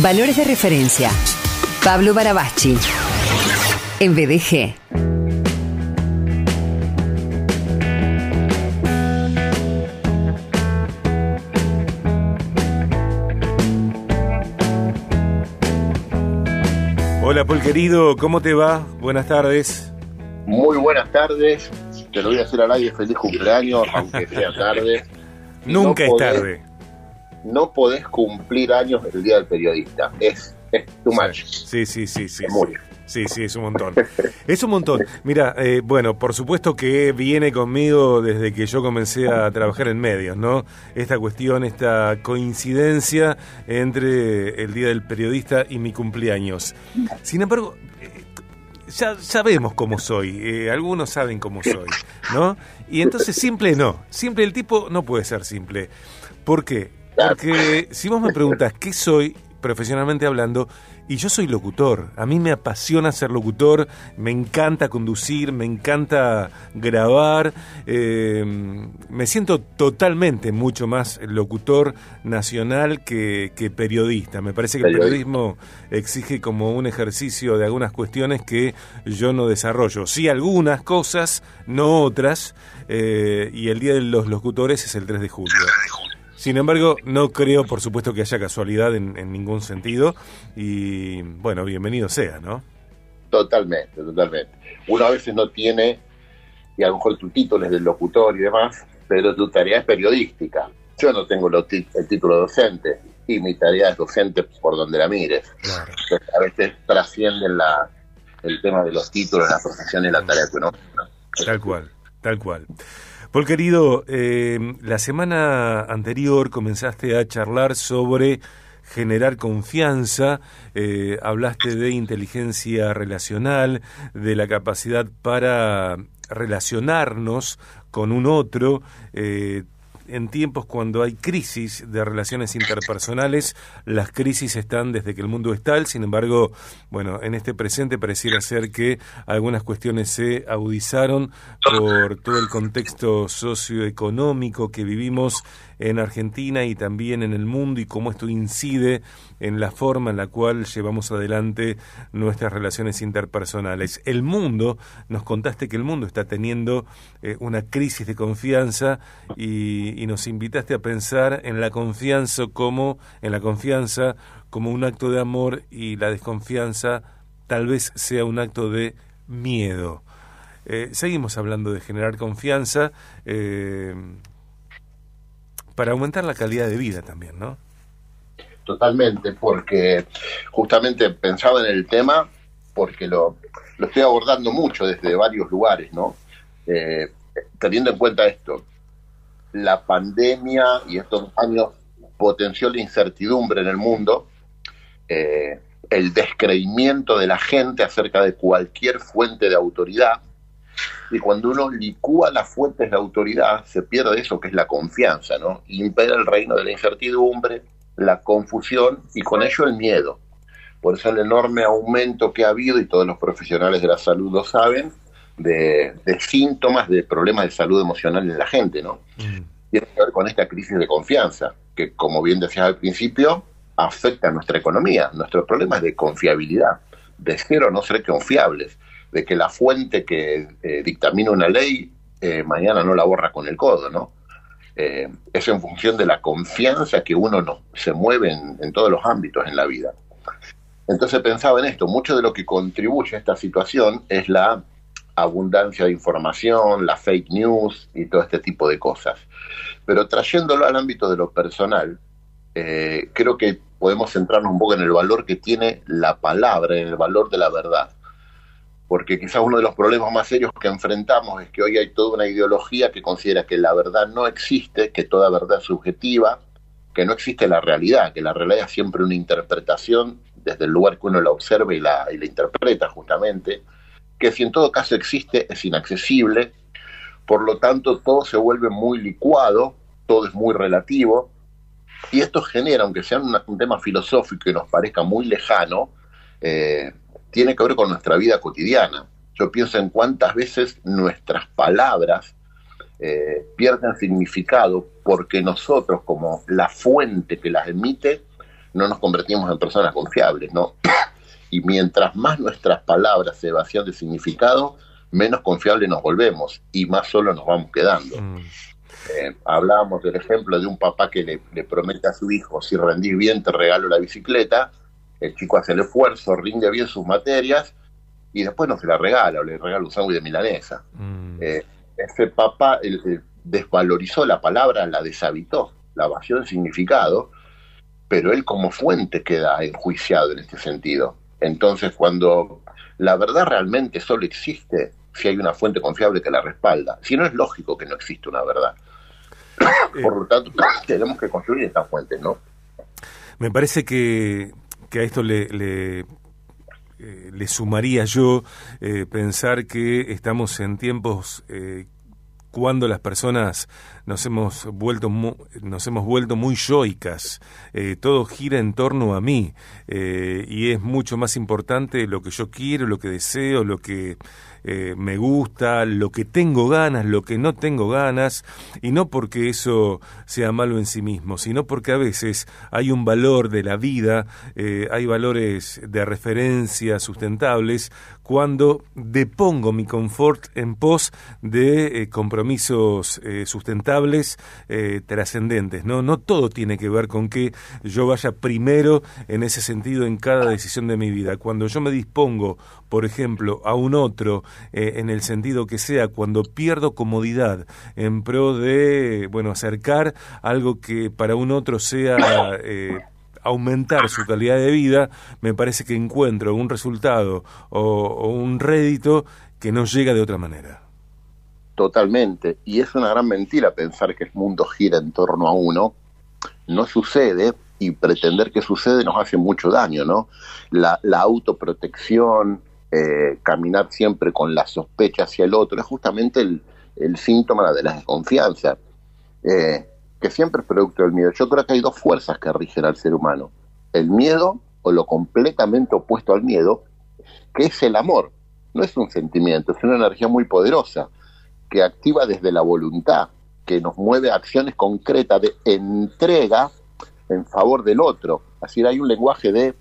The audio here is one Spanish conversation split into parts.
Valores de referencia. Pablo Barabachi. En BDG. Hola, Paul querido, ¿cómo te va? Buenas tardes. Muy buenas tardes. Te lo voy a hacer al aire feliz cumpleaños, aunque sea tarde. Nunca no es tarde. No podés cumplir años el día del periodista. Es, es too much. Sí, sí, sí, sí. Es muy. Sí, sí, es un montón. Es un montón. Mira, eh, bueno, por supuesto que viene conmigo desde que yo comencé a trabajar en medios, ¿no? Esta cuestión, esta coincidencia entre el Día del Periodista y mi cumpleaños. Sin embargo, eh, ya sabemos cómo soy, eh, algunos saben cómo soy, ¿no? Y entonces simple no, simple el tipo no puede ser simple. ¿Por qué? Porque si vos me preguntas qué soy profesionalmente hablando, y yo soy locutor, a mí me apasiona ser locutor, me encanta conducir, me encanta grabar, eh, me siento totalmente mucho más locutor nacional que, que periodista. Me parece que el periodismo exige como un ejercicio de algunas cuestiones que yo no desarrollo. Sí algunas cosas, no otras, eh, y el Día de los Locutores es el 3 de julio. Sin embargo, no creo, por supuesto, que haya casualidad en, en, ningún sentido. Y bueno, bienvenido sea, ¿no? Totalmente, totalmente. Uno a veces no tiene, y a lo mejor tu título es de locutor y demás, pero tu tarea es periodística. Yo no tengo el título de docente y mi tarea es docente por donde la mires. Claro. A veces trascienden la, el tema de los títulos, la profesión y la tarea. ¿no? Tal cual, tal cual. Paul querido, eh, la semana anterior comenzaste a charlar sobre generar confianza, eh, hablaste de inteligencia relacional, de la capacidad para relacionarnos con un otro, eh, en tiempos cuando hay crisis de relaciones interpersonales, las crisis están desde que el mundo es tal, sin embargo, bueno, en este presente pareciera ser que algunas cuestiones se agudizaron por todo el contexto socioeconómico que vivimos en Argentina y también en el mundo y cómo esto incide en la forma en la cual llevamos adelante nuestras relaciones interpersonales. El mundo, nos contaste que el mundo está teniendo eh, una crisis de confianza y, nos invitaste a pensar en la confianza como en la confianza como un acto de amor y la desconfianza tal vez sea un acto de miedo. Eh, seguimos hablando de generar confianza eh, para aumentar la calidad de vida también, ¿no? Totalmente, porque justamente pensaba en el tema porque lo, lo estoy abordando mucho desde varios lugares, ¿no? Eh, teniendo en cuenta esto, la pandemia y estos años potenció la incertidumbre en el mundo, eh, el descreimiento de la gente acerca de cualquier fuente de autoridad, y cuando uno licúa las fuentes de autoridad, se pierde eso que es la confianza, ¿no? Impera el reino de la incertidumbre, la confusión y con ello el miedo. Por eso el enorme aumento que ha habido, y todos los profesionales de la salud lo saben, de, de síntomas de problemas de salud emocional en la gente, ¿no? Mm. Tiene que ver con esta crisis de confianza, que como bien decías al principio, afecta a nuestra economía. Nuestro problema es de confiabilidad, de cero no ser confiables, de que la fuente que eh, dictamina una ley eh, mañana no la borra con el codo, ¿no? Eh, es en función de la confianza que uno no, se mueve en, en todos los ámbitos en la vida. Entonces pensaba en esto, mucho de lo que contribuye a esta situación es la abundancia de información, la fake news y todo este tipo de cosas. Pero trayéndolo al ámbito de lo personal, creo que podemos centrarnos un poco en el valor que tiene la palabra, en el valor de la verdad. Porque quizás uno de los problemas más serios que enfrentamos es que hoy hay toda una ideología que considera que la verdad no existe, que toda verdad es subjetiva, que no existe la realidad, que la realidad es siempre una interpretación desde el lugar que uno la observa y la, interpreta justamente, que si en todo caso existe es inaccesible, por lo tanto todo se vuelve muy licuado, todo es muy relativo, y esto genera, aunque sea un, un tema filosófico y nos parezca muy lejano, eh, tiene que ver con nuestra vida cotidiana. Yo pienso en cuántas veces nuestras palabras eh, pierden significado porque nosotros, como la fuente que las emite, no nos convertimos en personas confiables, ¿no? Y mientras más nuestras palabras se vacían de significado, menos confiables nos volvemos y más solo nos vamos quedando. Mm. Eh, hablábamos del ejemplo de un papá que le, promete a su hijo, si rendís bien te regalo la bicicleta, el chico hace el esfuerzo, rinde bien sus materias y después no se la regala o le regala un sándwich de milanesa. Mm. Eh, ese papá desvalorizó la palabra, la deshabitó, la vació de significado, pero él como fuente queda enjuiciado en este sentido. Entonces, cuando la verdad realmente solo existe si hay una fuente confiable que la respalda, si no es lógico que no existe una verdad. Por lo tanto, tenemos que construir estas fuentes, ¿no? Me parece que, que a esto le, le, eh, sumaría yo eh, pensar que estamos en tiempos eh, cuando las personas nos hemos vuelto nos hemos vuelto muy yoicas. Todo gira en torno a mí y es mucho más importante lo que yo quiero lo que deseo lo que eh, me gusta lo que tengo ganas lo que no tengo ganas y no porque eso sea malo en sí mismo sino porque a veces hay un valor de la vida hay valores de referencia sustentables cuando depongo mi confort en pos de compromisos sustentables eh, trascendentes. ¿no? no todo tiene que ver con que yo vaya primero en ese sentido en cada decisión de mi vida. Cuando yo me dispongo, por ejemplo, a un otro, eh, en el sentido que sea, cuando pierdo comodidad en pro de, bueno, acercar algo que para un otro sea... Eh, aumentar su calidad de vida, me parece que encuentro un resultado o un rédito que no llega de otra manera. Totalmente. Y es una gran mentira pensar que el mundo gira en torno a uno. No sucede y pretender que sucede nos hace mucho daño, ¿no? La, autoprotección, eh, caminar siempre con la sospecha hacia el otro, es justamente el, síntoma de la desconfianza, eh, que siempre es producto del miedo. Yo creo que hay dos fuerzas que rigen al ser humano. El miedo o lo completamente opuesto al miedo, que es el amor. No es un sentimiento, es una energía muy poderosa que activa desde la voluntad, que nos mueve a acciones concretas de entrega en favor del otro. Así hay un lenguaje de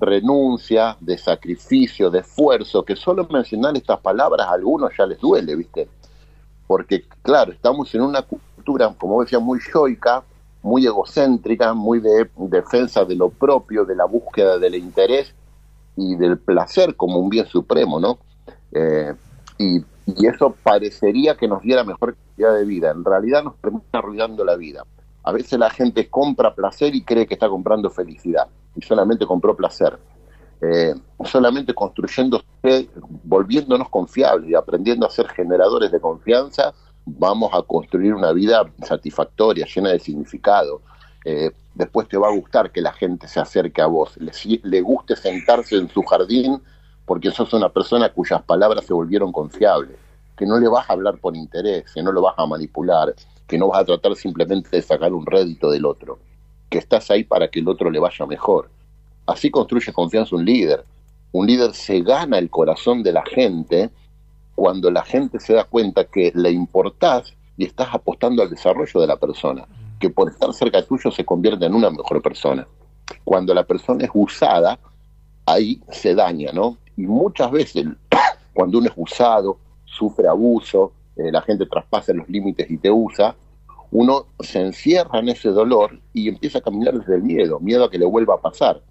renuncia, de sacrificio, de esfuerzo, que solo mencionar estas palabras a algunos ya les duele, ¿viste? Porque, claro, estamos en una cultura, como decía, muy yoica, muy egocéntrica, muy de defensa de lo propio, de la búsqueda del interés y del placer como un bien supremo, ¿no? Eh, y eso parecería que nos diera mejor calidad de vida. En realidad nos termina arruinando la vida. A veces la gente compra placer y cree que está comprando felicidad y solamente compró placer. Eh, solamente construyendo, volviéndonos confiables y aprendiendo a ser generadores de confianza, vamos a construir una vida satisfactoria, llena de significado. Eh, después te va a gustar que la gente se acerque a vos, le, le guste sentarse en su jardín porque sos una persona cuyas palabras se volvieron confiables, que no le vas a hablar por interés, que no lo vas a manipular, que no vas a tratar simplemente de sacar un rédito del otro, que estás ahí para que el otro le vaya mejor. Así construye confianza un líder. Un líder se gana el corazón de la gente cuando la gente se da cuenta que le importás y estás apostando al desarrollo de la persona, que por estar cerca tuyo se convierte en una mejor persona. Cuando la persona es usada, ahí se daña, ¿no? Y muchas veces, cuando uno es usado, sufre abuso, eh, la gente traspasa los límites y te usa, uno se encierra en ese dolor y empieza a caminar desde el miedo, miedo a que le vuelva a pasar.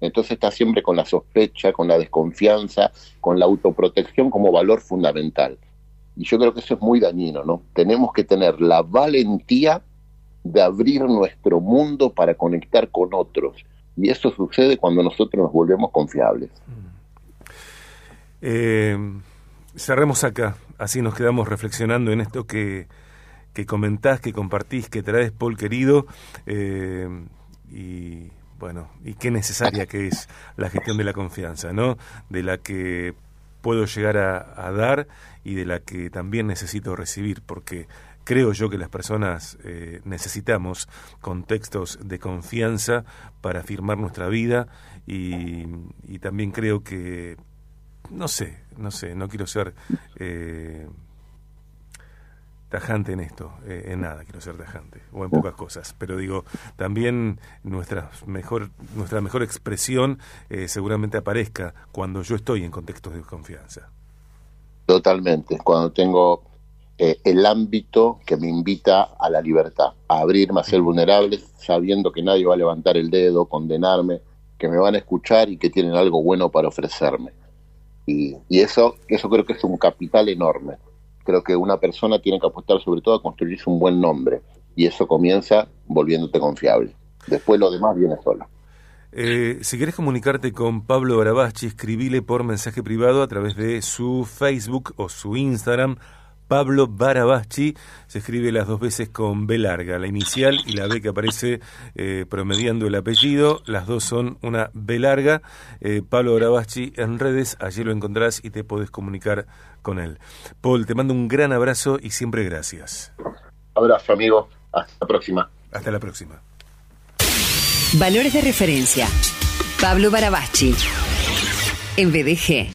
Entonces está siempre con la sospecha, con la desconfianza, con la autoprotección como valor fundamental. Y yo creo que eso es muy dañino, ¿no? Tenemos que tener la valentía de abrir nuestro mundo para conectar con otros. Y eso sucede cuando nosotros nos volvemos confiables. Eh, cerremos acá, así nos quedamos reflexionando en esto que, que comentás, que compartís, que traes, Paul querido, eh, y bueno, y qué necesaria que es la gestión de la confianza, ¿no? De la que puedo llegar a, dar y de la que también necesito recibir, porque creo yo que las personas eh, necesitamos contextos de confianza para afirmar nuestra vida y, también creo que no sé, no sé, no quiero ser... Eh, tajante en esto, eh, en nada quiero ser tajante, o en pocas cosas, pero digo, también nuestra mejor, nuestra mejor expresión eh, seguramente aparezca cuando yo estoy en contextos de confianza. Totalmente, cuando tengo eh, el ámbito que me invita a la libertad, a abrirme, a ser vulnerable, sabiendo que nadie va a levantar el dedo, condenarme, que me van a escuchar y que tienen algo bueno para ofrecerme. Y, y eso, eso creo que es un capital enorme creo que una persona tiene que apostar sobre todo a construirse un buen nombre y eso comienza volviéndote confiable. Después lo demás viene solo. Eh, si quieres comunicarte con Pablo Barabachi, escribile por mensaje privado a través de su Facebook o su Instagram, Pablo Barabachi, se escribe las dos veces con B larga, la inicial y la B que aparece eh, promediando el apellido, las dos son una B larga. Eh, Pablo Barabachi en redes, allí lo encontrarás y te podés comunicar con él. Paul, te mando un gran abrazo y siempre gracias. Abrazo, amigo. Hasta la próxima. Hasta la próxima. Valores de referencia. Pablo Barabachi. En BDG.